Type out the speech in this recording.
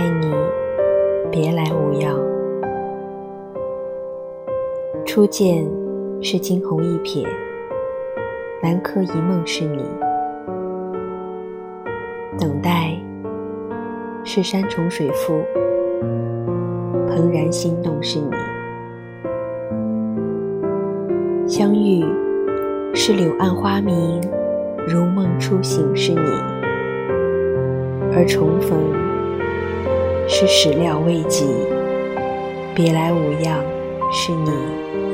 爱你，别来无恙。初见是惊鸿一瞥，南柯一梦是你；等待是山重水复，怦然心动是你；相遇是柳暗花明，如梦初醒是你；而重逢是始料未及，别来无恙是你。